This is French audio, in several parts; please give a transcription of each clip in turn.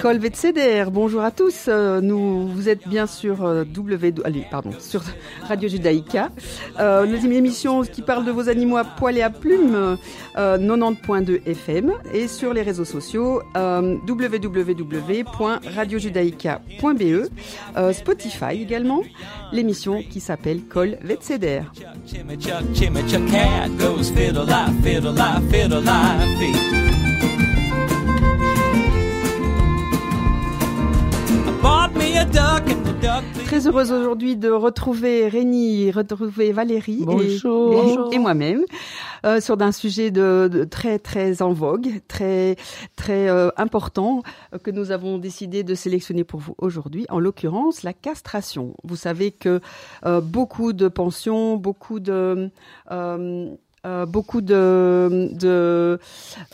Colvet bonjour à tous. Euh, nous, vous êtes bien sur euh, W, sur Radio Judaïka. Euh, nos émissions qui parlent de vos animaux à poil et à plumes, euh, 90.2 FM et sur les réseaux sociaux euh, euh, Spotify également, l'émission qui s'appelle Colvet CDR. Très heureuse aujourd'hui de retrouver Rémi, retrouver Valérie et- Bonjour. et, Bonjour. et moi-même euh, sur un sujet de, de très très en vogue, très très euh, important euh, que nous avons décidé de sélectionner pour vous aujourd'hui. En l'occurrence, la castration. Vous savez que euh, beaucoup de pensions, beaucoup de euh, beaucoup de de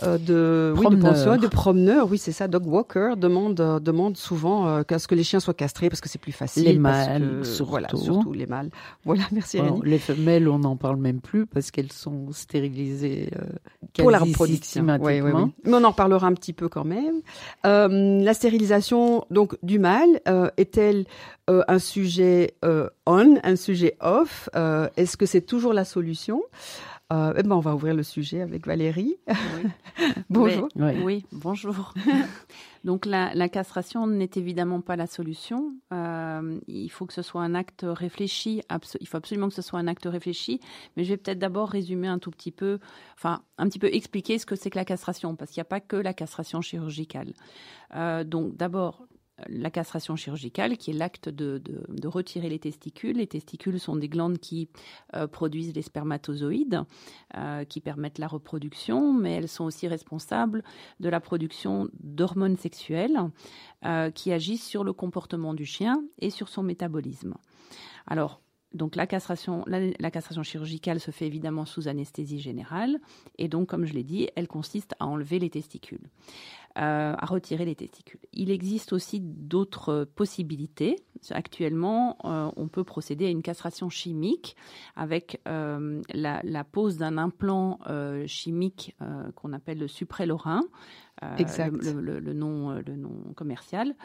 euh, de, oui, de Promeneurs. de promeneurs, oui c'est ça. Dog walker demande euh, demande souvent euh, qu'à ce que les chiens soient castrés parce que c'est plus facile. Les mâles, surtout. Voilà, surtout les mâles. Voilà, merci Bon, les femelles, on n'en parle même plus parce qu'elles sont stérilisées euh, pour la reproduction. Oui, oui, oui. Mais on en reparlera un petit peu quand même. Euh, la stérilisation donc du mâle euh, est-elle euh, un sujet euh, on, un sujet off Euh, Est-ce que c'est toujours la solution? Euh, eh ben, on va ouvrir le sujet avec Valérie. Bonjour. Ouais. Oui, bonjour. Donc la, la castration n'est évidemment pas la solution. Euh, il faut que ce soit un acte réfléchi. il faut absolument que ce soit un acte réfléchi. Mais je vais peut-être d'abord résumer un tout petit peu, enfin un petit peu expliquer ce que c'est que la castration, parce qu'il n'y a pas que la castration chirurgicale. Euh, donc d'abord la castration chirurgicale, qui est l'acte de, retirer les testicules. Les testicules sont des glandes qui euh, produisent les spermatozoïdes, euh, qui permettent la reproduction, mais elles sont aussi responsables de la production d'hormones sexuelles euh, qui agissent sur le comportement du chien et sur son métabolisme. Alors, donc la castration, la, castration chirurgicale se fait évidemment sous anesthésie générale, et donc, comme je l'ai dit, elle consiste à enlever les testicules, à retirer les testicules. Il existe aussi d'autres possibilités. Actuellement, euh, on peut procéder à une castration chimique avec euh, la, la pose d'un implant euh, chimique euh, qu'on appelle le euh, Exact. Le, le- le nom, euh, le nom commercial,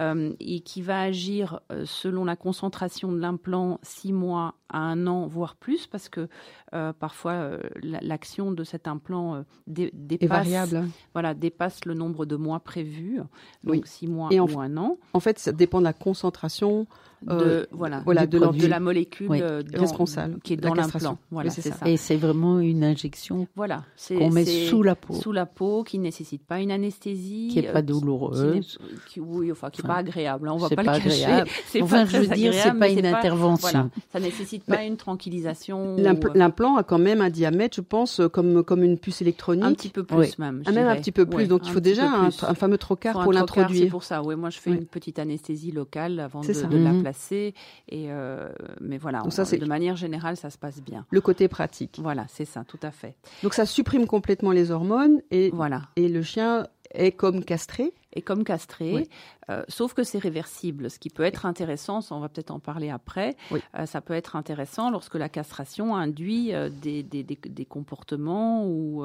euh, et qui va agir euh, selon la concentration de l'implant six mois à un an, voire plus, parce que euh, parfois euh, la- l'action de cet implant euh, dé- dépasse, variable. voilà, dépasse le nombre de mois prévus, donc Oui. six mois Et ou un an, En fait, ça dépend de la concentration de, Euh, voilà, voilà, de, de l'endu- de la molécule Oui. dans- Responsable qui est dans l'implant. Voilà, Oui, ça. ça. Et c'est vraiment une injection Voilà, qu'on met sous la peau, sous la peau, qui ne nécessite pas une anesthésie, qui n'est pas douloureuse. qui n'est- qui- oui, enfin, qui n'est Enfin, pas agréable. hein, on va c'est pas, pas le cacher. agréable. C'est Enfin, pas je veux dire, c'est pas une intervention. Voilà, ça nécessite pas une tranquillisation. L'impl- ou, euh, L'implant a quand même un diamètre, je pense, euh, comme comme une puce électronique. un petit peu plus Oui. même. Ah, même un petit peu plus. Ouais, Donc il faut déjà un, fameux trocard pour trocard, C'est l'introduire. pour ça. Oui, moi je fais Oui. une petite anesthésie locale avant de, la Mhm. placer. Et euh, mais voilà, ça, on- de manière générale, ça se passe bien. Le côté pratique. Voilà, c'est ça, tout à fait. Donc ça supprime complètement les hormones et, Voilà. et le chien est comme castré. Et comme castré, Oui. euh, sauf que c'est réversible. Ce qui peut être intéressant, ça, on va peut-être en parler après, Oui. euh, ça peut être intéressant lorsque la castration induit euh, des, des, des, des comportements ou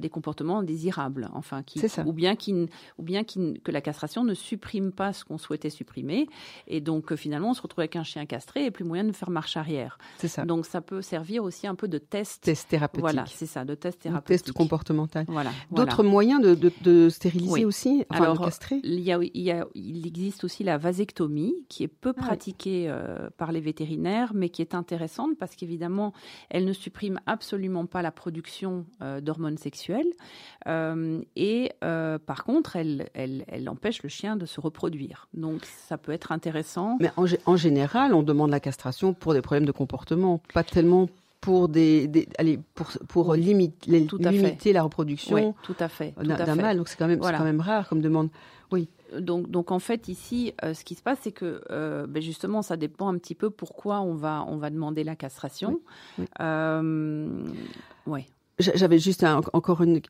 des comportements désirables, enfin, qui, ou bien, qui, ou bien qui, que la castration ne supprime pas ce qu'on souhaitait supprimer, et donc finalement on se retrouve avec un chien castré et plus moyen de faire marche arrière. C'est ça. Donc ça peut servir aussi un peu de test. Test thérapeutique. Voilà, c'est ça, de test thérapeutique. test comportemental. Voilà. D'autres voilà. moyens de, de, de stériliser Oui. aussi, enfin Alors, Il, y a, il, y a- il existe aussi la vasectomie, qui est peu Ah oui. pratiquée euh, par les vétérinaires, mais qui est intéressante parce qu'évidemment, elle ne supprime absolument pas la production euh, d'hormones sexuelles. Euh, et par contre, elle, elle, elle empêche le chien de se reproduire. Donc, ça peut être intéressant. Mais en, en général, on demande la castration pour des problèmes de comportement, pas tellement pour des, des allez pour pour Oui, limite- les- tout à fait. limiter la reproduction Oui, tout à fait. d'un mâle. Donc c'est quand même Voilà. c'est quand même rare comme demande. Donc, donc en fait ici, euh, ce qui se passe, c'est que euh, ben justement, ça dépend un petit peu pourquoi on va on va demander la castration. Oui, oui. Euh, ouais. J'avais juste un- encore une.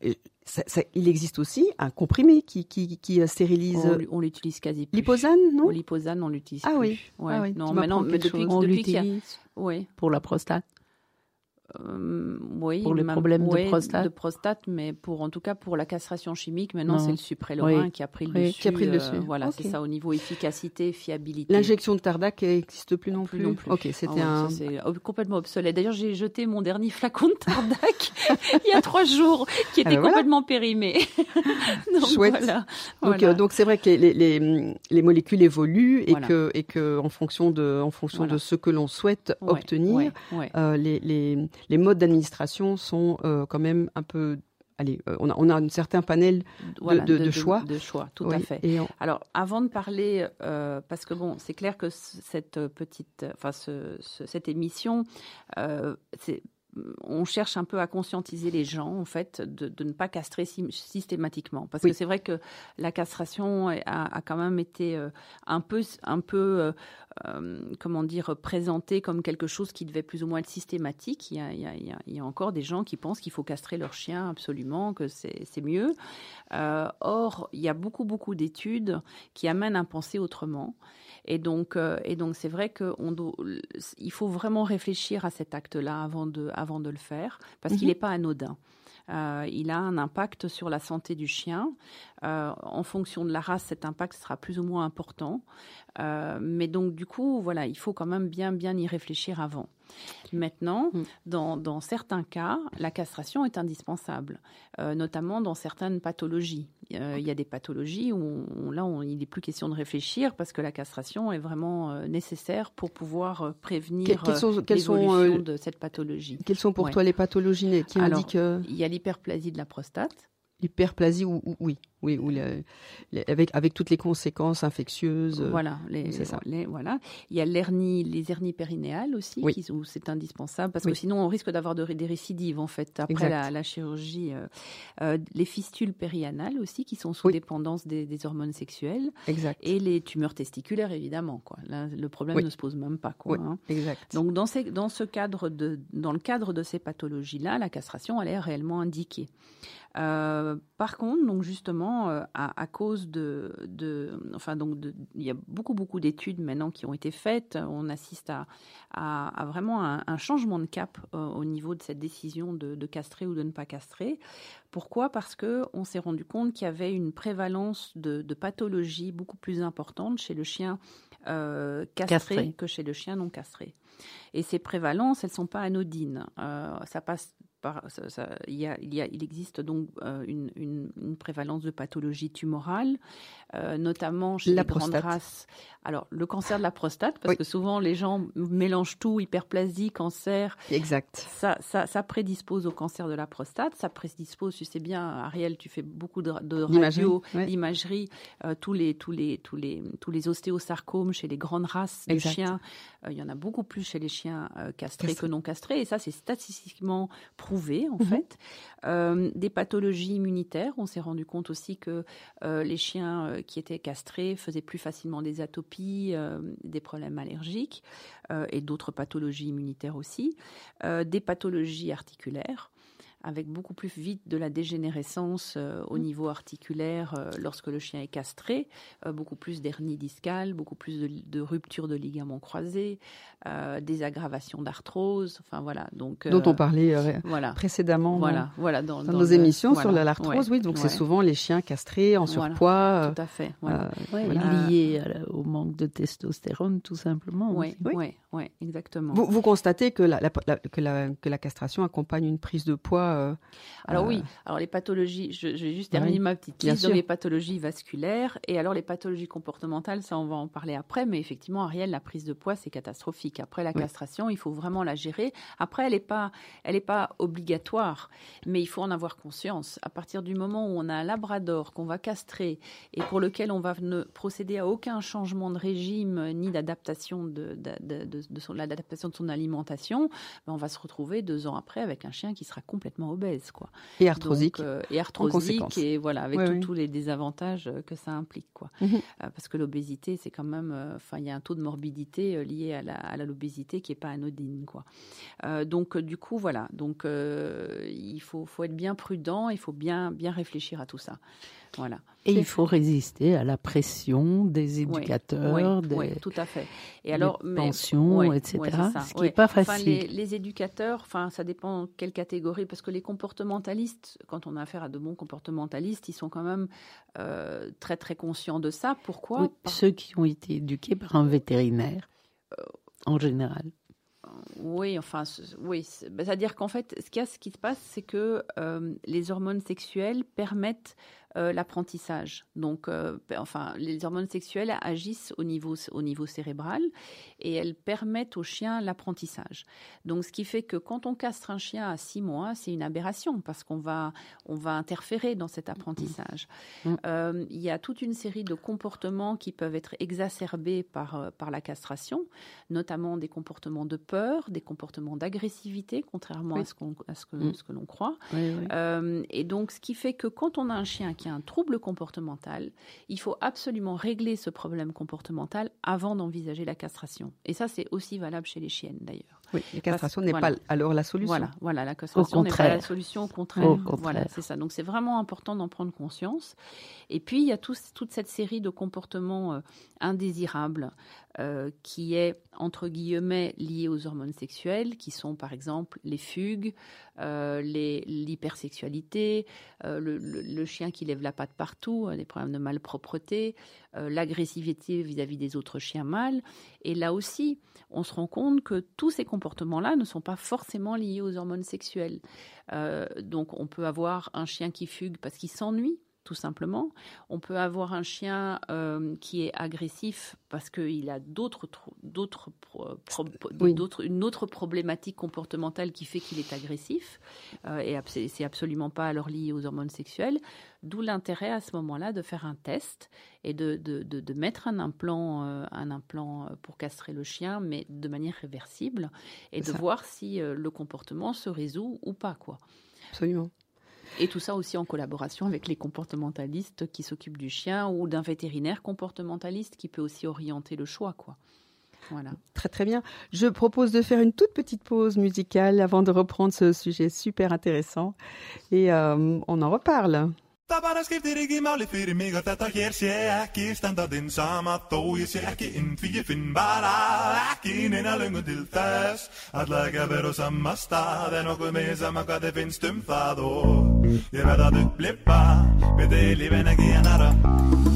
ça- ça- il existe aussi un comprimé qui qui, qui euh, stérilise On, on l'utilise quasi plus. l'hyposane, non? Liposane, on l'utilise Ah plus. oui. Ouais. Ah oui, Non, tu mais non, mais depuis, chose. On depuis qu'il y a- l'utilise Oui. pour la prostate. Euh, oui, Pour les problèmes de prostate de prostate, mais pour en tout cas pour la castration chimique, maintenant c'est le suprélorhin Oui. qui a pris le Oui, dessus. qui a pris le euh, dessus. voilà, c'est ça au niveau efficacité, fiabilité. L'injection de Tardac n'existe plus non Plus plus. non plus. Ok, Ah c'était ouais, un. complètement obsolète. D'ailleurs, j'ai jeté mon dernier flacon de Tardac il y a trois jours, qui était ben voilà. complètement périmé. Donc, Chouette. Voilà, Donc, voilà. euh, donc c'est vrai que les, les, les, les molécules évoluent et que et que en fonction de en fonction de ce que l'on souhaite Ouais, obtenir, euh, les, les les modes d'administration sont euh, quand même un peu. Allez, euh, on a on a un certain panel. Voilà, de- de choix. De choix, tout Oui, à fait. Et on- Alors, avant de parler, euh, parce que bon, c'est clair que cette petite, enfin, ce- ce- cette émission, euh, c'est on cherche un peu à conscientiser les gens, en fait, de, de ne pas castrer sy- systématiquement. Parce Oui. que c'est vrai que la castration a, a quand même été euh, un peu, un peu euh, euh, comment dire, présentée comme quelque chose qui devait plus ou moins être systématique. Il y a, il y a- il y a- il y a encore des gens qui pensent qu'il faut castrer leur chien absolument, que c'est c'est mieux. Euh, or, il y a beaucoup, beaucoup d'études qui amènent à penser autrement. Et donc, euh, et donc, c'est vrai qu'il faut vraiment réfléchir à cet acte-là avant de, avant de le faire, parce qu'il Mhm. n'est pas anodin. Euh, il a un impact sur la santé du chien. Euh, en fonction de la race, cet impact sera plus ou moins important. Euh, mais donc, du coup, voilà, il faut quand même bien, bien y réfléchir avant. Maintenant, Mm. dans, dans certains cas, la castration est indispensable, euh, notamment dans certaines pathologies. Euh, il y a des pathologies où, on- là, on- il n'est plus question de réfléchir parce que la castration est vraiment euh, nécessaire pour pouvoir prévenir Que- sont- sont, l'évolution de cette pathologie. Quelles sont pour Ouais. toi les pathologies qui Alors, indiquent Il y a l'hyperplasie de la prostate. L'hyperplasie ou, ou- oui, oui, ou le- le- avec avec toutes les conséquences infectieuses. euh, Voilà, les, c'est ça. les- voilà. Il y a l'hernie, les hernies périnéales aussi, Oui. qui- où c'est indispensable parce Oui. que sinon on risque d'avoir de- des récidives en fait après la, la chirurgie. euh. Euh, les fistules périanales aussi qui sont sous Oui. dépendance des, des hormones sexuelles Exact. et les tumeurs testiculaires évidemment. Quoi. Là, le problème ne se pose même pas. Quoi, hein. Exact. Donc dans, ces, dans, ce cadre de, dans le cadre de ces pathologies-là, la castration elle est réellement indiquée. Euh, par contre, donc justement, euh, à, à cause de, de, enfin donc, de- il y a beaucoup beaucoup d'études maintenant qui ont été faites. On assiste à, à, à vraiment un, un changement de cap euh, au niveau de cette décision de, de castrer ou de ne pas castrer. Pourquoi? Parce que on s'est rendu compte qu'il y avait une prévalence de, de pathologies beaucoup plus importante chez le chien castré, Castré. que chez le chien non castré. Et ces prévalences, elles sont pas anodines. Ça passe par, ça- ça- il, y a, il, y a- il existe donc euh, une, une- une prévalence de pathologies tumorales, euh, notamment chez La les grandes prostate. races. Alors, le cancer de la prostate, parce Oui. que souvent les gens mélangent tout, hyperplasie, cancer, Exact. ça, ça, ça prédispose au cancer de la prostate, ça prédispose, tu sais bien, Ariel, tu fais beaucoup de, de radio, ouais. d'imagerie, euh, tous, les, tous, les, tous, les, tous les ostéosarcomes chez les grandes races de chiens, il y en a beaucoup plus chez les chiens castrés Castrés. que non castrés, et ça c'est statistiquement prouvé en Mhm. fait. Euh, des pathologies immunitaires, on s'est rendu compte aussi que euh, les chiens euh, qui étaient castrés faisaient plus facilement des atopies, des problèmes allergiques et d'autres pathologies immunitaires aussi, des pathologies articulaires avec beaucoup plus vite de la dégénérescence euh, au niveau articulaire euh, lorsque le chien est castré, euh, beaucoup plus d'hernie discale, beaucoup plus de, de rupture de ligaments croisés, euh, des aggravations d'arthrose, enfin voilà. Donc, Dont on parlait euh, voilà. précédemment dans- Voilà, dans, dans, dans nos le- émissions sur voilà, l'arthrose. ouais, oui, donc c'est souvent les chiens castrés, en Voilà, surpoids. euh, Tout à fait. Voilà. euh, Ouais, voilà. lié à la- au manque de testostérone, tout simplement. Oui, oui, oui, exactement. Vous, vous constatez que la, la- la- que, la, que la castration accompagne une prise de poids. Euh, Alors euh, oui, alors les pathologies, je, je vais juste terminer oui, ma petite liste. Sûr. les pathologies vasculaires et alors les pathologies comportementales, ça on va en parler après, mais effectivement Ariel, la prise de poids c'est catastrophique. Après la Oui. castration, il faut vraiment la gérer. Après elle n'est pas, elle est pas obligatoire, mais il faut en avoir conscience. À partir du moment où on a un labrador qu'on va castrer et pour lequel on va ne procéder à aucun changement de régime ni d'adaptation de, de, de, de- de son, l'adaptation de son alimentation, ben, on va se retrouver deux ans après avec un chien qui sera complètement obèse, quoi. et arthrosique. Donc, euh, et arthrosique et voilà avec Oui, tout- oui. tous les désavantages euh, que ça implique quoi. Mhm. Euh, parce que l'obésité c'est quand même enfin il y a un taux de morbidité lié à la à l'obésité qui est pas anodine quoi. Donc du coup voilà donc il faut faut être bien prudent il faut bien bien réfléchir à tout ça. Voilà. Et il faut résister à la pression des éducateurs, des, tout à fait. Et alors, pensions, etc. ce qui n'est pas facile. les, les, éducateurs, enfin, ça dépend quelle catégorie, parce que les comportementalistes, quand on a affaire à de bons comportementalistes, ils sont quand même euh, très très conscients de ça. Pourquoi Ceux qui ont été éduqués par un vétérinaire, euh, en général. Oui, enfin, oui. C'est-à-dire qu'en fait, ce, ce qui se passe, c'est que euh, les hormones sexuelles permettent euh, l'apprentissage. Donc, euh, enfin, les hormones sexuelles agissent au niveau, au niveau cérébral et elles permettent au chien l'apprentissage. Donc, ce qui fait que quand on castre un chien à six mois, c'est une aberration parce qu'on va, on va interférer dans cet apprentissage. Mm. Mm. Euh, il y a toute une série de comportements qui peuvent être exacerbés par, par la castration, notamment des comportements de peur, des comportements d'agressivité, contrairement à ce, qu'on, à ce que, mm. ce que l'on croit. et donc, ce qui fait que quand on a un chien qui a un trouble comportemental, il faut absolument régler ce problème comportemental avant d'envisager la castration. Et ça, c'est aussi valable chez les chiennes d'ailleurs. Oui, la castration n'est pas alors la solution. Voilà, voilà la castration n'est pas la solution, au contraire. Voilà, c'est ça. Donc c'est vraiment important d'en prendre conscience. Et puis il y a toute cette série de comportements euh, indésirables euh, qui est entre guillemets lié aux hormones sexuelles, qui sont par exemple les fugues, euh, l'hypersexualité, le, le, chien qui lève la patte partout, les problèmes de malpropreté, l'agressivité vis-à-vis des autres chiens mâles. Et là aussi, on se rend compte que tous ces comportements-là ne sont pas forcément liés aux hormones sexuelles. Euh, donc on peut avoir un chien qui fugue parce qu'il s'ennuie tout simplement. On peut avoir un chien euh, qui est agressif parce qu'il a d'autres, d'autres, une autre problématique comportementale qui fait qu'il est agressif. Euh, et c'est absolument pas alors lié aux hormones sexuelles. D'où l'intérêt à ce moment-là de faire un test et de, de, de, mettre un implant, euh, un implant pour castrer le chien, mais de manière réversible, et de voir si le comportement se résout ou pas. quoi. Absolument. Et tout ça aussi en collaboration avec les comportementalistes qui s'occupent du chien ou d'un vétérinaire comportementaliste qui peut aussi orienter le choix, quoi. Voilà. Très très bien. Je propose de faire une toute petite pause musicale avant de reprendre ce sujet super intéressant et euh, on en reparle. Það bara skiptir ekki máli fyrir mig að þetta hér sé ekki standardinn sama þó ég sé ekki inn því ég finn bara ekki neina löngun til þess. Alla ekki að vera á sama stað en okkur með sama hvað þið finnst um það. Og ég verð að upplifa við þið lífin ekki að nara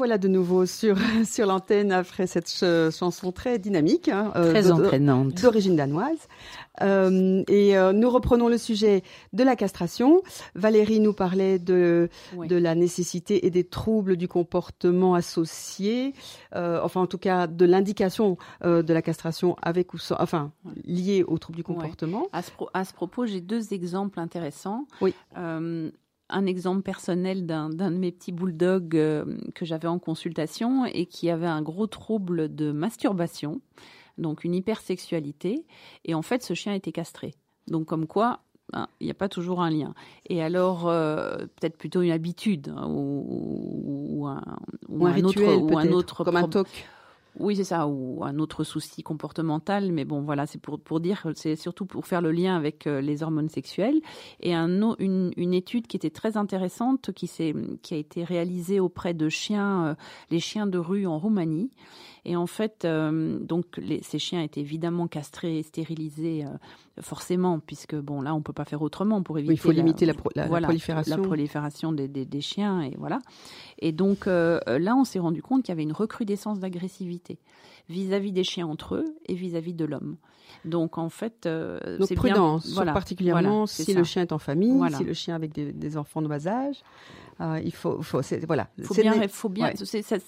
voilà de nouveau sur, sur l'antenne après cette ch- chanson très dynamique, hein, euh, Très entraînante. d'origine danoise. Euh, et euh, nous reprenons le sujet de la castration. Valérie nous parlait de, Oui. de la nécessité et des troubles du comportement associés, euh, enfin en tout cas de l'indication de la castration avec ou sans, enfin liée aux troubles du comportement. À ce, à ce propos, j'ai deux exemples intéressants. Oui. Un exemple personnel d'un de mes petits bulldogs euh, que j'avais en consultation et qui avait un gros trouble de masturbation, donc une hypersexualité. Et en fait, ce chien était castré. Donc, comme quoi, hein, il n'y a pas toujours un lien. Et alors, euh, peut-être plutôt une habitude hein, ou, ou un, Ou un, rituel autre, ou un autre comme un toc. Oui, c'est ça, ou un autre souci comportemental, mais bon, voilà, c'est pour, pour dire, c'est surtout pour faire le lien avec euh, les hormones sexuelles. Et un, une, une étude qui était très intéressante, qui, qui a été réalisée auprès de chiens, euh, les chiens de rue en Roumanie. Et en fait, euh, donc, les, ces chiens étaient évidemment castrés et stérilisés, euh, forcément, puisque, bon, là, on peut pas faire autrement pour éviter. Oui, il faut limiter la, pro- la- la voilà, prolifération. la prolifération des, des- des chiens et voilà. Et donc euh, là, on s'est rendu compte qu'il y avait une recrudescence d'agressivité vis-à-vis des chiens entre eux et vis-à-vis de l'homme. Donc en fait, Donc c'est prudence, voilà, particulièrement voilà, si ça. le chien est en famille, si le chien avec des, des enfants de bas âge. Euh, il faut, faut c'est- voilà. faut bien, faut bien. ouais.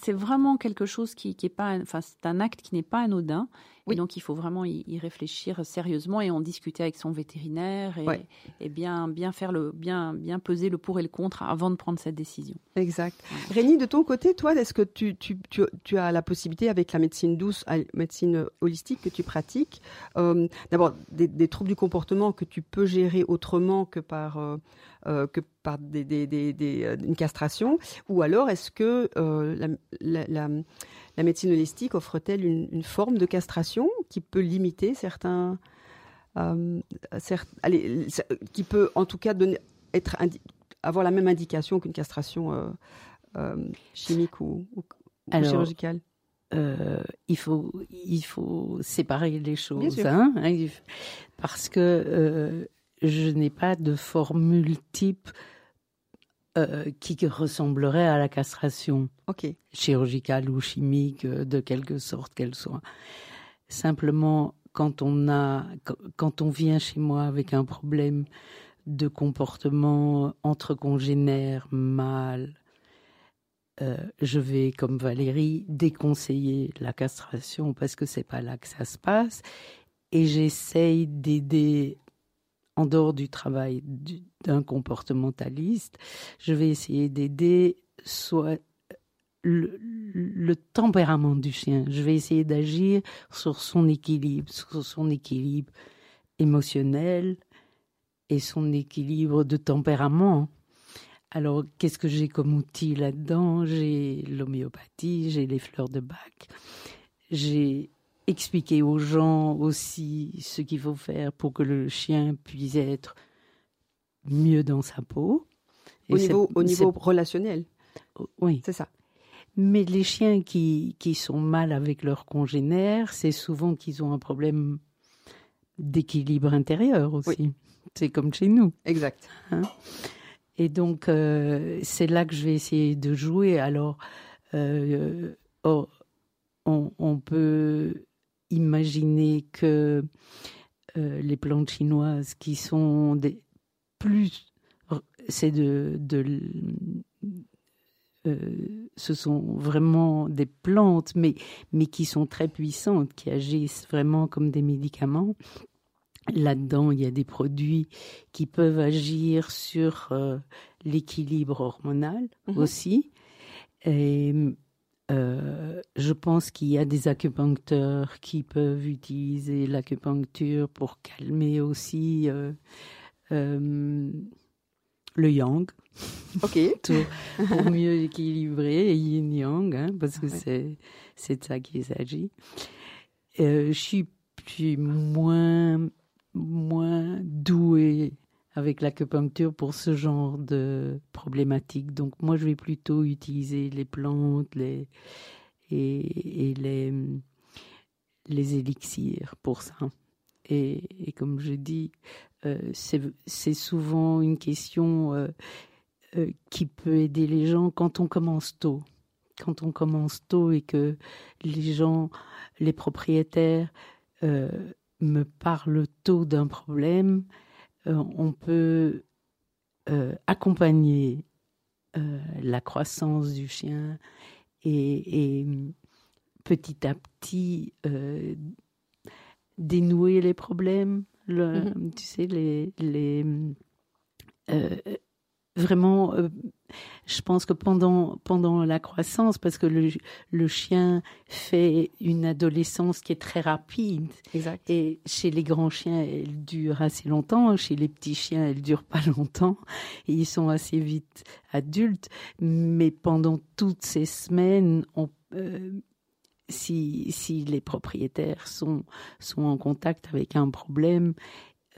C'est vraiment quelque chose qui, qui est pas, enfin c'est un acte qui n'est pas anodin. Oui. Donc il faut vraiment y, y réfléchir sérieusement et en discuter avec son vétérinaire et, Ouais. et bien, bien faire le, bien, bien peser le pour et le contre avant de prendre cette décision. Exact. Rémi, de ton côté, toi, est-ce que tu, tu, tu, tu as la possibilité, avec la médecine douce, la médecine holistique que tu pratiques, euh, d'abord des, des troubles du comportement que tu peux gérer autrement que par, euh, euh, que par des, des, des, euh, une castration? Ou alors, est-ce que euh, la, la, la, la médecine holistique offre-t-elle une, une forme de castration qui peut limiter certains. euh, allez, qui peut en tout cas donner, être indi- avoir la même indication qu'une castration euh, euh, chimique ou, ou- ou Alors, chirurgicale? Il faut il faut séparer les choses, hein, hein, parce que je n'ai pas de formule type euh, qui ressemblerait à la castration chirurgicale ou chimique, euh, de quelque sorte qu'elle soit. Simplement, quand on a, quand- quand on vient chez moi avec un problème de comportement entre congénères, mâles, euh, je vais, comme Valérie, déconseiller la castration parce que c'est pas là que ça se passe. Et j'essaye d'aider, en dehors du travail du- d'un comportementaliste, je vais essayer d'aider soit le, le tempérament du chien. Je vais essayer d'agir sur son équilibre, sur son équilibre émotionnel et son équilibre de tempérament. Alors, qu'est-ce que j'ai comme outil là-dedans? J'ai l'homéopathie, j'ai les fleurs de bac. J'ai expliqué aux gens aussi ce qu'il faut faire pour que le chien puisse être mieux dans sa peau. Et Au niveau, au c'est- niveau relationnel, oui. c'est ça. Mais les chiens qui, qui sont mal avec leurs congénères, c'est souvent qu'ils ont un problème d'équilibre intérieur aussi. C'est comme chez nous. Exact. Et donc, euh, c'est là que je vais essayer de jouer. Alors, euh, oh, on, on peut imaginer que euh, les plantes chinoises qui sont des plus, c'est de, de euh, ce sont vraiment des plantes, mais, mais qui sont très puissantes, qui agissent vraiment comme des médicaments. Là-dedans, il y a des produits qui peuvent agir sur euh, l'équilibre hormonal Mhm. aussi. Et euh, je pense qu'il y a des acupuncteurs qui peuvent utiliser l'acupuncture pour calmer aussi euh, euh, le yang. Ok. pour, mieux équilibrer yin-yang, hein, parce que c'est c'est de ça qu'il s'agit. je suis, plus moins, moins douée avec l'acupuncture pour ce genre de problématique. Donc moi, je vais plutôt utiliser les plantes et, les, élixirs pour ça. Et, comme je dis, euh, c'est souvent une question euh, euh, qui peut aider les gens quand on commence tôt. Quand on commence tôt et que les gens, les propriétaires, me parlent tôt d'un problème, on peut euh, accompagner euh, la croissance du chien et, petit à petit dénouer les problèmes, mm-hmm. tu sais, les, les vraiment je pense que pendant, pendant la croissance, parce que le, le chien fait une adolescence qui est très rapide. Exact. Et chez les grands chiens, elle dure assez longtemps. Chez les petits chiens, elle dure pas longtemps. Et ils sont assez vite adultes. Mais pendant toutes ces semaines, on, euh, si, si les propriétaires sont, sont en contact avec un problème,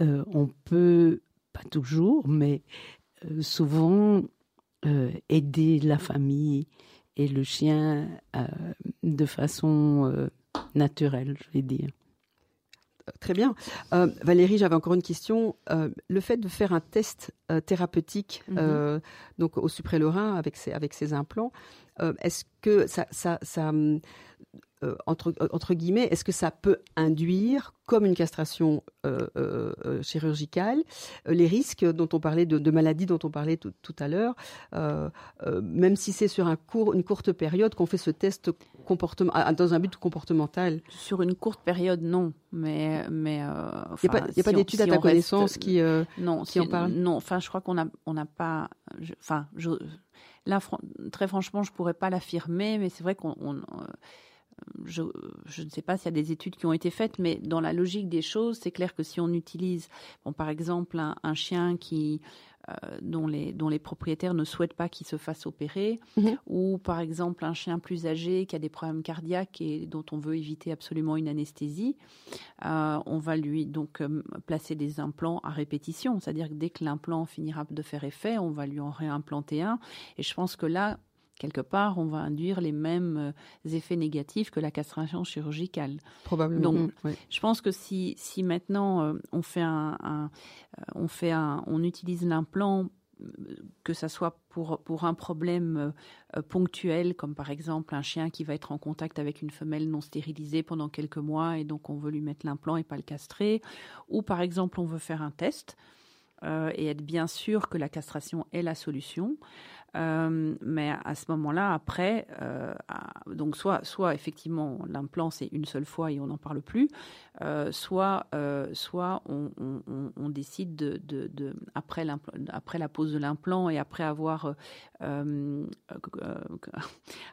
euh, on peut, pas toujours, mais euh, souvent euh, aider la famille et le chien euh, de façon euh, naturelle, je vais dire. Très bien. Valérie, j'avais encore une question. le fait de faire un test thérapeutique mhm. donc au suprême avec ses, avec ses implants, est-ce que ça, ça, ça euh, entre, euh, entre guillemets, est-ce que ça peut induire, comme une castration euh, chirurgicale, les risques dont on parlait, de, maladies dont on parlait tout, à l'heure, même si c'est sur un court, une courte période qu'on fait ce test comportement, dans un but comportemental? Sur une courte période, non. Mais, mais il n'y a pas, d'études à ta connaissance qui, non, qui en parlent? Non, enfin, je crois qu'on n'a on a pas. Enfin, là, très franchement, je pourrais pas l'affirmer, mais c'est vrai qu'on je, ne sais pas s'il y a des études qui ont été faites, mais dans la logique des choses, c'est clair que si on utilise, bon, par exemple, un, chien qui euh, dont, les, dont les propriétaires ne souhaitent pas qu'il se fasse opérer, mhm. ou par exemple un chien plus âgé qui a des problèmes cardiaques et dont on veut éviter absolument une anesthésie, euh, on va lui donc euh, placer des implants à répétition, c'est-à-dire que dès que l'implant finira de faire effet, on va lui en réimplanter un. Et je pense que là, quelque part, on va induire les mêmes euh, effets négatifs que la castration chirurgicale. Probablement. Donc, je pense que si, si maintenant euh, on fait un, euh, on fait un, on utilise l'implant que ça soit pour, pour un problème ponctuel, comme par exemple un chien qui va être en contact avec une femelle non stérilisée pendant quelques mois et donc on veut lui mettre l'implant et pas le castrer, ou par exemple on veut faire un test et être bien sûr que la castration est la solution. Euh, mais à ce moment-là, après, euh, donc soit, soit effectivement l'implant c'est une seule fois et on n'en parle plus, euh, soit, soit on, on, on, décide de, de, de après, après la pose de l'implant et après avoir,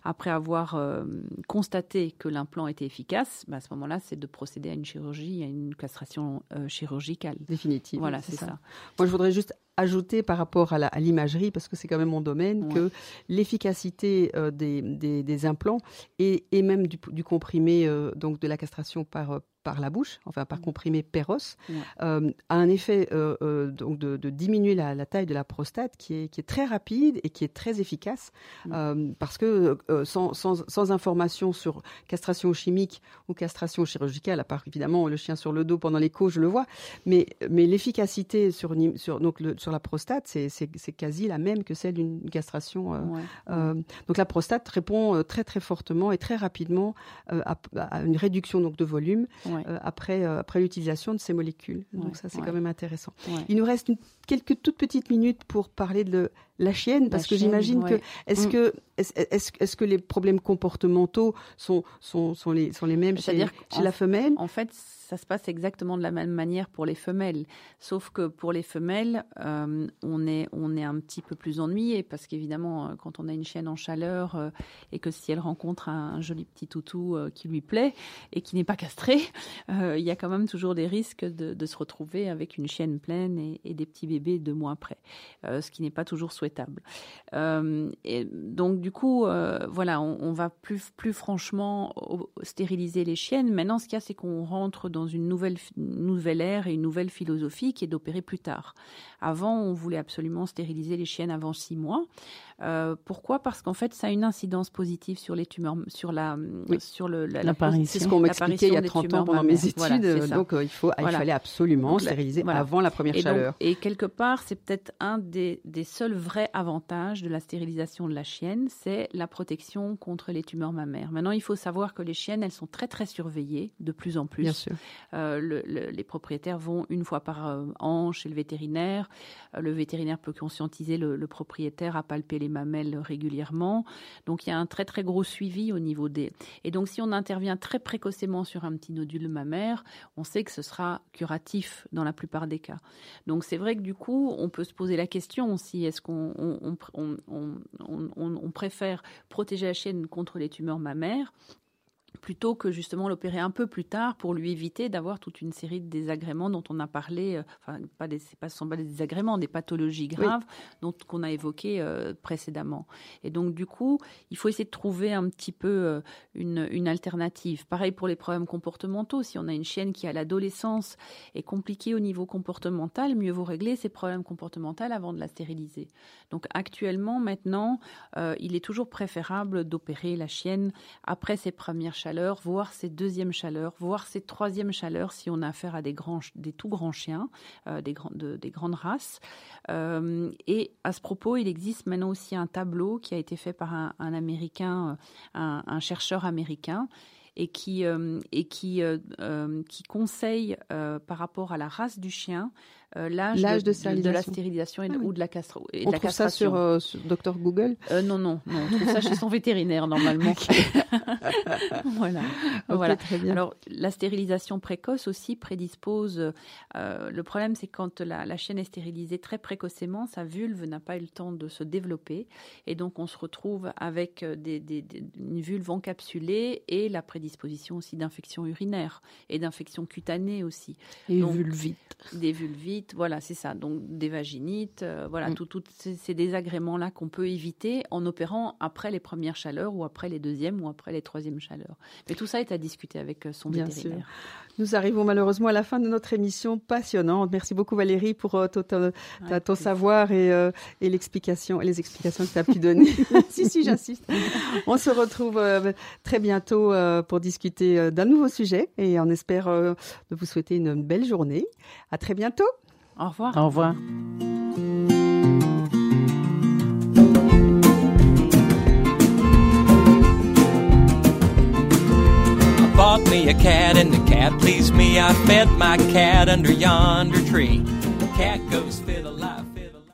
après avoir constaté que l'implant était efficace, bah, à ce moment-là, c'est de procéder à une chirurgie, à une castration chirurgicale. Définitive. Voilà, c'est ça. ça. Moi, je voudrais juste ajouter par rapport à l'imagerie, parce que c'est quand même mon domaine, que l'efficacité euh, des, des, implants et, et même du, du comprimé, euh, donc de la castration par, euh, par la bouche, enfin par mm. comprimé péros, euh, a un effet euh, euh, donc de, diminuer la, taille de la prostate qui est, qui est très rapide et qui est très efficace mm. parce que sans, sans, sans, information sur castration chimique ou castration chirurgicale, à part évidemment le chien sur le dos pendant l'écho, je le vois, mais, mais l'efficacité sur, sur, donc sur la prostate, c'est quasi la même que celle d'une castration. donc la prostate répond très très fortement et très rapidement à, à, une réduction donc de volume euh, après, euh, après l'utilisation de ces molécules. Donc Ouais, ça, c'est ouais. quand même intéressant. Il nous reste une- quelques toutes petites minutes pour parler de la chienne, parce La que j'imagine que est-ce Mm. que est-ce est-ce que les problèmes comportementaux sont sont sont les sont les mêmes chez, chez la femelle? En fait, ça se passe exactement de la même manière pour les femelles. Sauf que pour les femelles, euh, on, est, on est un petit peu plus ennuyé parce qu'évidemment, euh, quand on a une chienne en chaleur euh, et que si elle rencontre un, joli petit toutou qui lui plaît et qui n'est pas castré, il y a quand même toujours des risques de, se retrouver avec une chienne pleine et, des petits bébés deux mois après, ce qui n'est pas toujours souhaitable. Et donc du coup, voilà, on, va plus, plus franchement stériliser les chiennes. Maintenant, ce qu'il y a, c'est qu'on rentre dans une nouvelle, nouvelle ère et une nouvelle philosophie qui est d'opérer plus tard. Avant, on voulait absolument stériliser les chiennes avant six mois. Euh, pourquoi? Parce qu'en fait, ça a une incidence positive sur les tumeurs, sur la, Oui. sur le, la, L'apparition. C'est ce qu'on m'expliquait il y a 30 ans pendant mes études. Voilà, ça. donc, euh, il, faut, il fallait absolument Donc, stériliser voilà. avant la première Et, donc- chaleur. et quelque part, c'est peut-être un des, des seuls vrais avantages de la stérilisation de la chienne, c'est la protection contre les tumeurs mammaires. Maintenant, il faut savoir que les chiennes, elles sont très très surveillées de plus en plus. Bien sûr. Euh, le- le- les propriétaires vont une fois par euh, an chez le vétérinaire. Euh, le vétérinaire peut conscientiser le, le propriétaire à palper les mamelles régulièrement. Donc il y a un très très gros suivi au niveau des. Et donc si on intervient très précocement sur un petit nodule mammaire, on sait que ce sera curatif dans la plupart des cas. Donc c'est vrai que du coup, on peut se poser la question si est-ce qu'on on, on, on, on, on- on préfère protéger la chienne contre les tumeurs mammaires plutôt que justement l'opérer un peu plus tard pour lui éviter d'avoir toute une série de désagréments dont on a parlé, euh, enfin pas des, pas, ce sont pas des désagréments, des pathologies graves dont qu'on a évoquées euh, précédemment. Et donc du coup, il faut essayer de trouver un petit peu euh, une, une alternative. Pareil pour les problèmes comportementaux. Si on a une chienne qui à l'adolescence est compliquée au niveau comportemental, mieux vaut régler ses problèmes comportementaux avant de la stériliser. Donc actuellement, maintenant, euh, il est toujours préférable d'opérer la chienne après ses premières chaleurs, voire ses deuxièmes chaleurs, voire ses troisièmes chaleurs si on a affaire à des, grands, des tout grands chiens, euh, des, grands, de- des grandes races. Euh, et à ce propos, il existe maintenant aussi un tableau qui a été fait par un, Américain, euh, un, chercheur américain, et qui, et qui, qui conseille par rapport à la race du chien l'âge L'âge de de, la stérilisation. et de- Ah oui. ou de la, castro- et de On la trouve ça castration. sur, euh, sur Dr Google. Euh, non, non, non, on trouve ça chez son vétérinaire normalement. voilà. Voilà. très bien. Alors, la stérilisation précoce aussi prédispose. euh, le problème, c'est quand la, la chienne est stérilisée très précocement, sa vulve n'a pas eu le temps de se développer. Et donc, on se retrouve avec euh, des, des- des- une vulve encapsulée et la prédisposition aussi d'infections urinaires et d'infections cutanées aussi Et Donc, vulvite. des vulvites, voilà, c'est ça. Donc des vaginites, euh, voilà, Mm. tout- tous ces, ces désagréments-là qu'on peut éviter en opérant après les premières chaleurs ou après les deuxièmes ou après les troisièmes chaleurs. Mais tout ça est à discuter avec euh, son Bien vétérinaire. Nous arrivons malheureusement à la fin de notre émission passionnante. Merci beaucoup Valérie pour euh, ton, ton- ta- Avec ton plaisir. savoir et, euh, et l'explication et les explications que tu as pu donner. si si, j'insiste. On se retrouve euh, très bientôt pour discuter d'un nouveau sujet et on espère de vous souhaiter une belle journée. À très bientôt. Au revoir. Au revoir. I bought me a cat and the cat pleased me. I fed my cat under yonder tree. The cat goes fiddle lie.